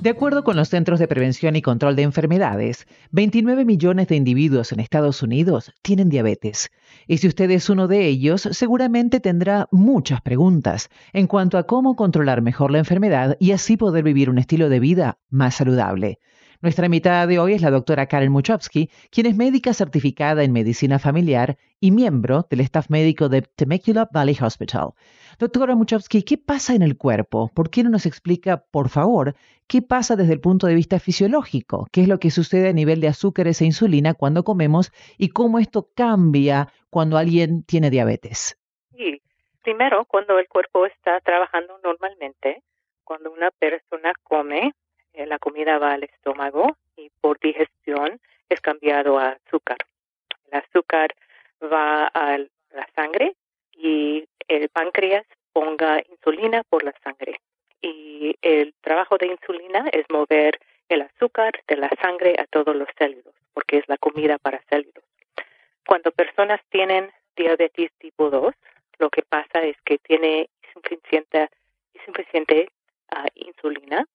De acuerdo con los Centros de Prevención y Control de Enfermedades, 29 millones de individuos en Estados Unidos tienen diabetes. Y si usted es uno de ellos, seguramente tendrá muchas preguntas en cuanto a cómo controlar mejor la enfermedad y así poder vivir un estilo de vida más saludable. Nuestra invitada de hoy es la doctora Karen Muchowski, quien es médica certificada en medicina familiar y miembro del staff médico de Temecula Valley Hospital. Doctora Muchowski, ¿qué pasa en el cuerpo? ¿Por qué no nos explica, por favor, qué pasa desde el punto de vista fisiológico? ¿Qué es lo que sucede a nivel de azúcares e insulina cuando comemos y cómo esto cambia cuando alguien tiene diabetes? Sí, primero, cuando el cuerpo está trabajando normalmente, cuando una persona come, la comida va al estómago y por digestión es cambiado a azúcar. El azúcar va a la sangre y el páncreas ponga insulina por la sangre. Y el trabajo de insulina es mover el azúcar de la sangre a todos los célulos, porque es la comida para célulos. Cuando personas tienen diabetes tipo 2, lo que pasa es que tiene insuficiente, insuficiente uh, insulina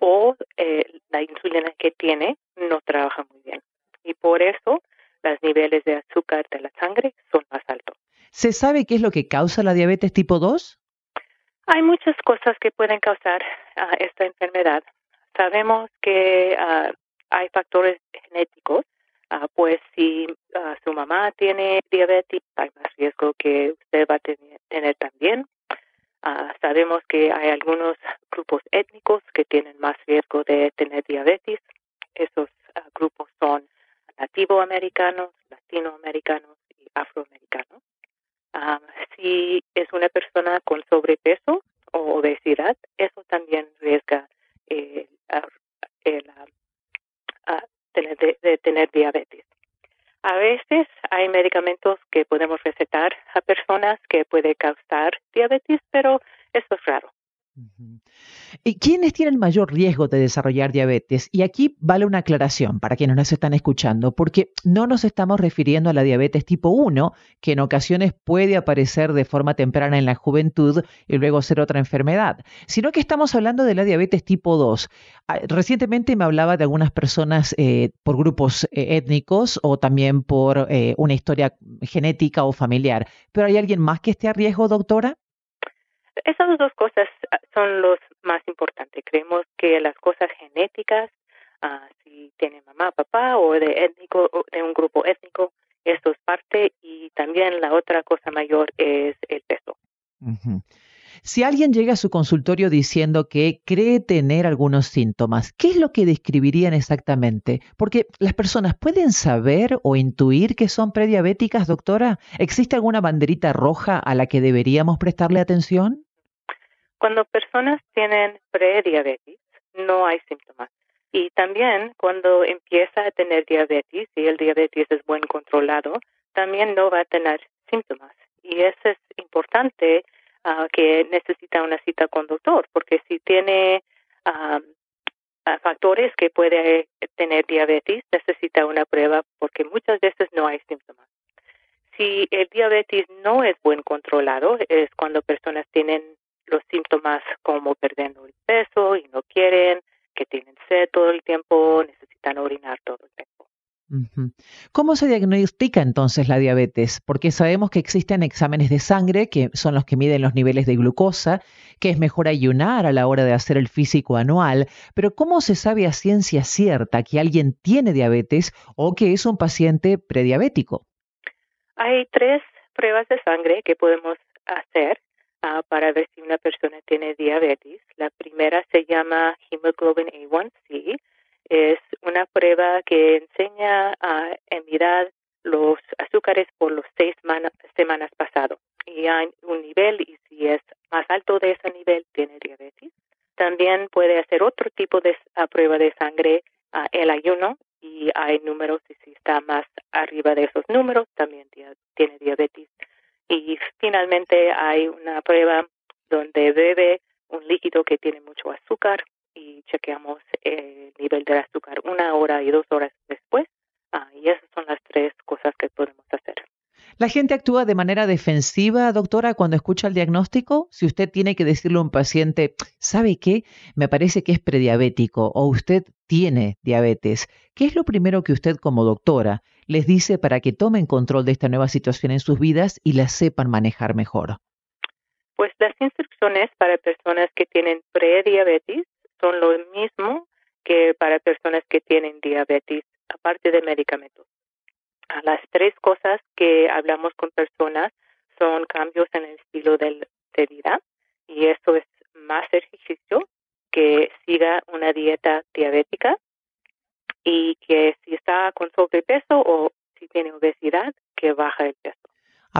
o eh, la insulina que tiene no trabaja muy bien. Y por eso los niveles de azúcar de la sangre son más altos. ¿Se sabe qué es lo que causa la diabetes tipo 2? Hay muchas cosas que pueden causar uh, esta enfermedad. Sabemos que uh, hay factores genéticos, uh, pues si su mamá tiene diabetes, hay más riesgo que usted va a tener, también. Sabemos que hay algunos grupos étnicos que tienen más riesgo de tener diabetes. Esos grupos son nativoamericanos, latinoamericanos y afroamericanos. Uh, si es una persona con sobrepeso o obesidad, eso también riesga eh, el, tener, de, de tener diabetes. A veces hay medicamentos que podemos recetar a personas que puede causar diabetes, pero eso es raro. ¿Y quiénes tienen mayor riesgo de desarrollar diabetes? Y aquí vale una aclaración para quienes nos están escuchando, porque no nos estamos refiriendo a la diabetes tipo 1, que en ocasiones puede aparecer de forma temprana en la juventud y luego ser otra enfermedad, sino que estamos hablando de la diabetes tipo 2. Ah, recientemente me hablaba de algunas personas eh, por grupos eh, étnicos o también por eh, una historia genética o familiar, pero ¿hay alguien más que esté a riesgo, doctora? Esas dos cosas ah, son los más importantes. Creemos que las cosas genéticas, uh, si tiene mamá, papá o de étnico, de un grupo étnico, esto es parte y también la otra cosa mayor es. Si alguien llega a su consultorio diciendo que cree tener algunos síntomas, ¿qué es lo que describirían exactamente? Porque las personas pueden saber o intuir que son prediabéticas, doctora. ¿Existe alguna banderita roja a la que deberíamos prestarle atención? Cuando personas tienen prediabetes, no hay síntomas. Y también cuando empieza a tener diabetes y el diabetes es buen controlado, también no va a tener síntomas. Y eso es importante uh, que necesita una cita con doctor, porque si tiene uh, factores que puede tener diabetes, necesita una prueba porque muchas veces no hay síntomas. Si el diabetes no es buen controlado, es cuando personas tienen los síntomas como perdiendo el peso y no quieren, que tienen sed todo el tiempo, necesitan orinar todo el tiempo. ¿Cómo se diagnostica entonces la diabetes? Porque sabemos que existen exámenes de sangre que son los que miden los niveles de glucosa, que es mejor ayunar a la hora de hacer el físico anual, pero ¿cómo se sabe a ciencia cierta que alguien tiene diabetes o que es un paciente prediabético? Hay tres pruebas de sangre que podemos hacer uh, para ver si una persona tiene diabetes. La primera se llama hemoglobin A1C. Es una prueba que enseña a mirar los azúcares por los seis semanas pasados. Y hay un nivel y si es más alto de ese nivel tiene diabetes. También puede hacer otro tipo de prueba de sangre, uh, el ayuno, y hay números y si está más arriba de esos números también tiene diabetes y finalmente hay una prueba donde bebe un líquido que tiene mucho azúcar y chequeamos el nivel de azúcar una hora y dos horas después. Ah, y esas son las tres cosas que podemos hacer. ¿La gente actúa de manera defensiva, doctora, cuando escucha el diagnóstico? Si usted tiene que decirle a un paciente, ¿sabe qué? Me parece que es prediabético o usted tiene diabetes. ¿Qué es lo primero que usted como doctora les dice para que tomen control de esta nueva situación en sus vidas y la sepan manejar mejor? Pues las instrucciones para personas que tienen prediabetes son lo mismo que para personas que tienen diabetes, aparte de medicamentos. Las tres cosas que hablamos con personas son cambios en el estilo de, vida y eso es más ejercicio, que siga una dieta diabética y que si está con sobrepeso o si tiene obesidad, que baja el peso.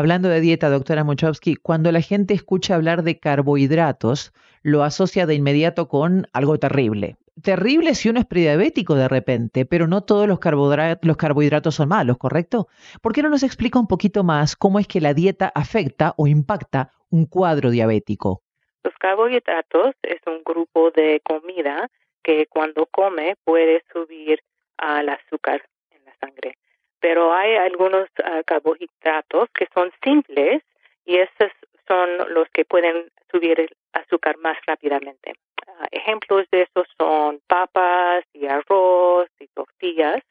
Hablando de dieta, doctora Muchowski, cuando la gente escucha hablar de carbohidratos, lo asocia de inmediato con algo terrible terrible si uno es prediabético de repente, pero no todos los carbohidratos, los carbohidratos son malos, ¿correcto? ¿Por qué no nos explica un poquito más cómo es que la dieta afecta o impacta un cuadro diabético? Los carbohidratos es un grupo de comida que cuando come puede subir al azúcar en la sangre. Pero hay algunos ah, carbohidratos que son simples y esos son los que pueden subir el azúcar más rápidamente. Ah, ejemplos de eso son papas y arroz y tortillas.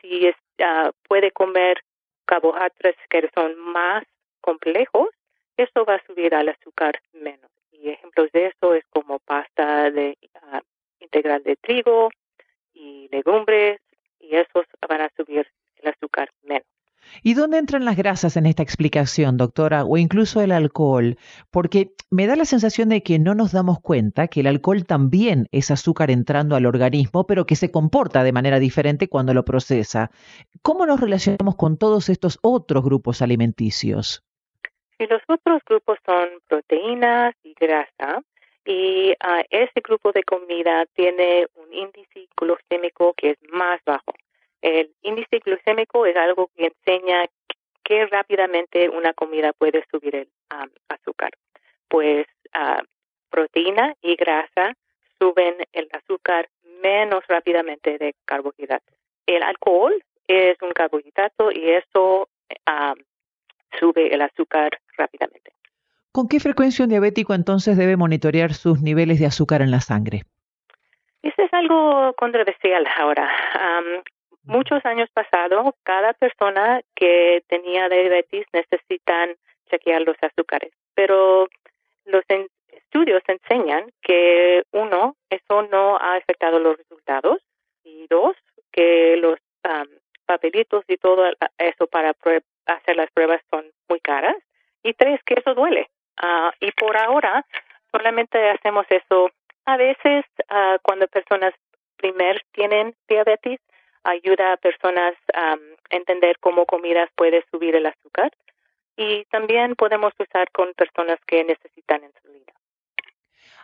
si es, ah, puede comer carbohidratos que son más complejos, eso va a subir al azúcar menos. Y ejemplos de eso es como pasta de integral de trigo y legumbres, y esos van a subir. ¿Y dónde entran las grasas en esta explicación, doctora? O incluso el alcohol, porque me da la sensación de que no nos damos cuenta que el alcohol también es azúcar entrando al organismo, pero que se comporta de manera diferente cuando lo procesa. ¿Cómo nos relacionamos con todos estos otros grupos alimenticios? Y los otros grupos son proteínas y grasa, y uh, ese grupo de comida tiene un índice glucémico que es más bajo. El índice glucémico es algo que enseña qué rápidamente una comida puede subir el azúcar. Pues uh, proteína y grasa suben el azúcar menos rápidamente de carbohidratos. El alcohol es un carbohidrato y eso sube el azúcar rápidamente. ¿Con qué frecuencia un diabético entonces debe monitorear sus niveles de azúcar en la sangre? Eso es algo controversial ahora muchos años pasados, cada persona que tenía diabetes necesitan chequear los azúcares, pero los estudios enseñan que uno, eso no ha afectado los resultados y dos, que los papelitos y todo eso para hacer las pruebas son muy caras y tres, que eso duele. Ah, y por ahora solamente hacemos eso a veces uh, cuando personas primer tienen diabetes ayuda a personas a entender cómo comidas puede subir el azúcar y también podemos usar con personas que necesitan insulina.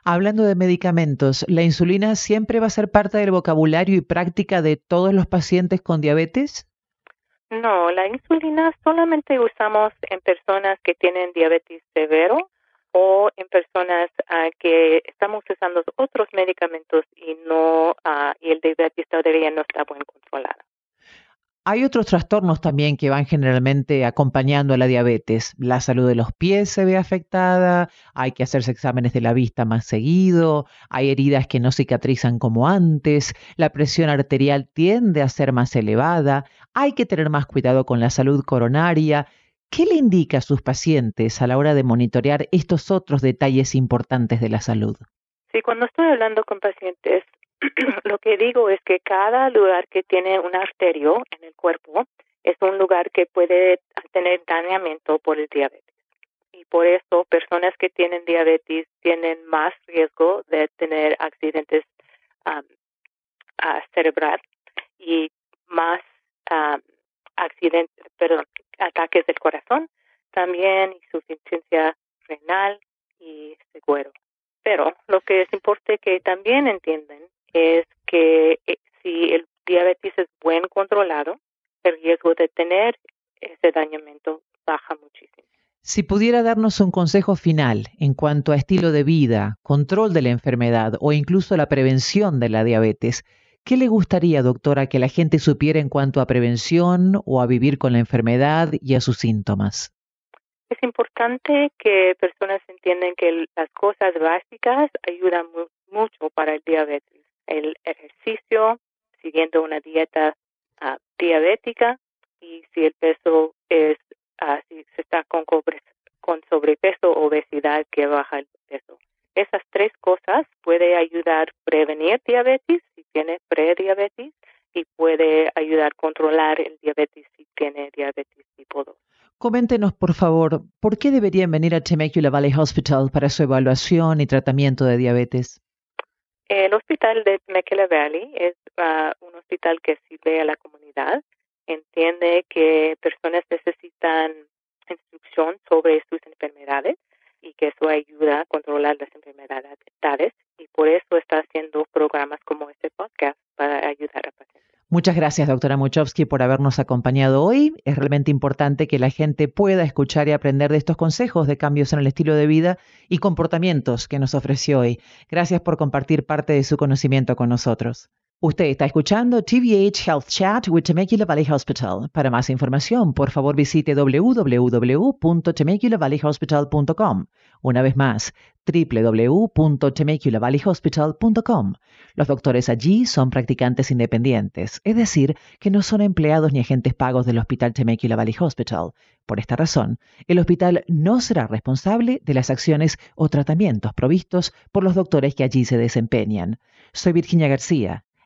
Hablando de medicamentos, ¿la insulina siempre va a ser parte del vocabulario y práctica de todos los pacientes con diabetes? No, la insulina solamente usamos en personas que tienen diabetes severo o en personas uh, que estamos usando otros medicamentos y no uh, y el diabetes todavía no está bien controlado. Hay otros trastornos también que van generalmente acompañando a la diabetes. La salud de los pies se ve afectada, hay que hacerse exámenes de la vista más seguido, hay heridas que no cicatrizan como antes, la presión arterial tiende a ser más elevada, hay que tener más cuidado con la salud coronaria ¿Qué le indica a sus pacientes a la hora de monitorear estos otros detalles importantes de la salud? Sí, cuando estoy hablando con pacientes, lo que digo es que cada lugar que tiene un arterio en el cuerpo es un lugar que puede tener dañamiento por el diabetes. Y por eso personas que tienen diabetes tienen más riesgo de tener accidentes um, cerebral y más accidentes, perdón, ataques del corazón, también insuficiencia renal y seguro. Pero lo que es importante que también entienden es que eh, si el diabetes es buen controlado, el riesgo de tener ese dañamiento baja muchísimo. Si pudiera darnos un consejo final en cuanto a estilo de vida, control de la enfermedad o incluso la prevención de la diabetes, ¿Qué le gustaría, doctora, que la gente supiera en cuanto a prevención o a vivir con la enfermedad y a sus síntomas? Es importante que personas entiendan que las cosas básicas ayudan mucho para el diabetes. El ejercicio, siguiendo una dieta uh, diabética y si el peso es, uh, si se está con, con sobrepeso o obesidad, que baja el peso. Esas tres cosas puede ayudar a prevenir diabetes prediabetes y puede ayudar a controlar el diabetes si tiene diabetes tipo 2. Coméntenos, por favor, ¿por qué deberían venir a Temecula Valley Hospital para su evaluación y tratamiento de diabetes? El hospital de Temecula Valley es uh, un hospital que sirve a la comunidad. Entiende que personas necesitan instrucción sobre sus enfermedades y que eso ayuda a controlar las enfermedades y por eso está haciendo programas como este podcast para ayudar a pacientes. Muchas gracias, doctora Muchowski, por habernos acompañado hoy. Es realmente importante que la gente pueda escuchar y aprender de estos consejos de cambios en el estilo de vida y comportamientos que nos ofreció hoy. Gracias por compartir parte de su conocimiento con nosotros. Usted está escuchando TVH Health Chat with Temecula Valley Hospital. Para más información, por favor visite www.temeculaValleyHospital.com. Una vez más, www.temeculaValleyHospital.com. Los doctores allí son practicantes independientes, es decir, que no son empleados ni agentes pagos del Hospital Temecula Valley Hospital. Por esta razón, el hospital no será responsable de las acciones o tratamientos provistos por los doctores que allí se desempeñan. Soy Virginia García